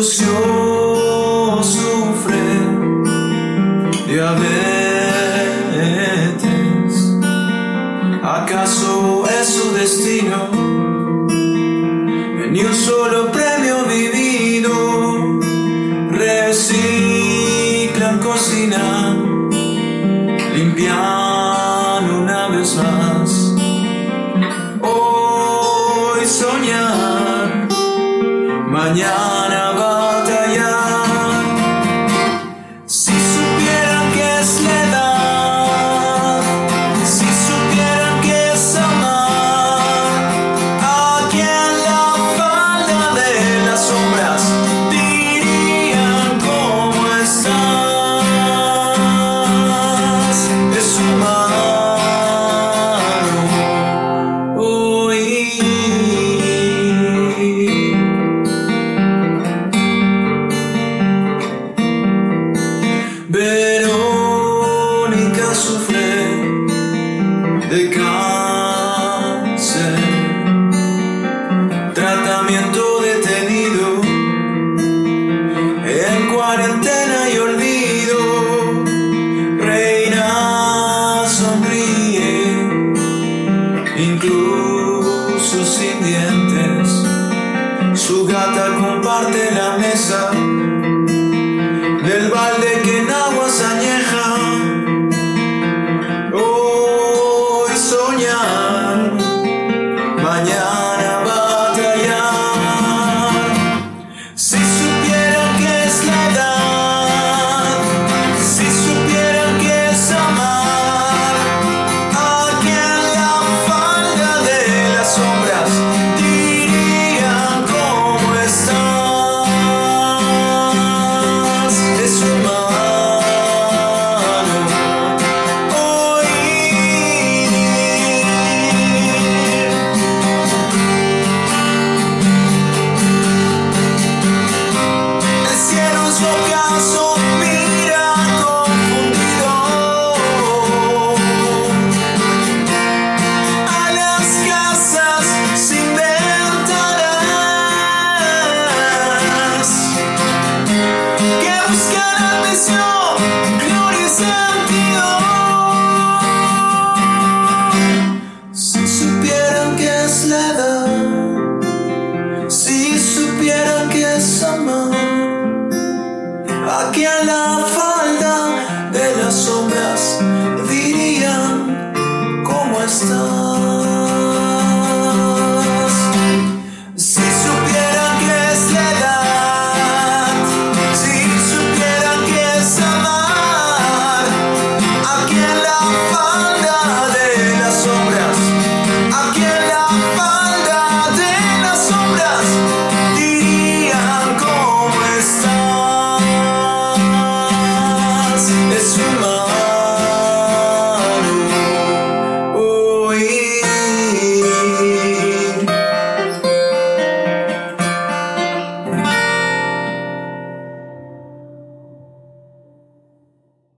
Lucio sufre diabetes. ¿Acaso es su destino? Ni un solo premio vivido. Reciclan, cocinan, limpian sufre de cáncer, tratamiento detenido, en cuarentena y olvido, reina sonríe, incluso sin dientes, su gata comparte la mesa. gloria y sentido. Si supieran que es la edad, si supieran que es amor, aquí a la falda de las sombras dirían cómo está cadena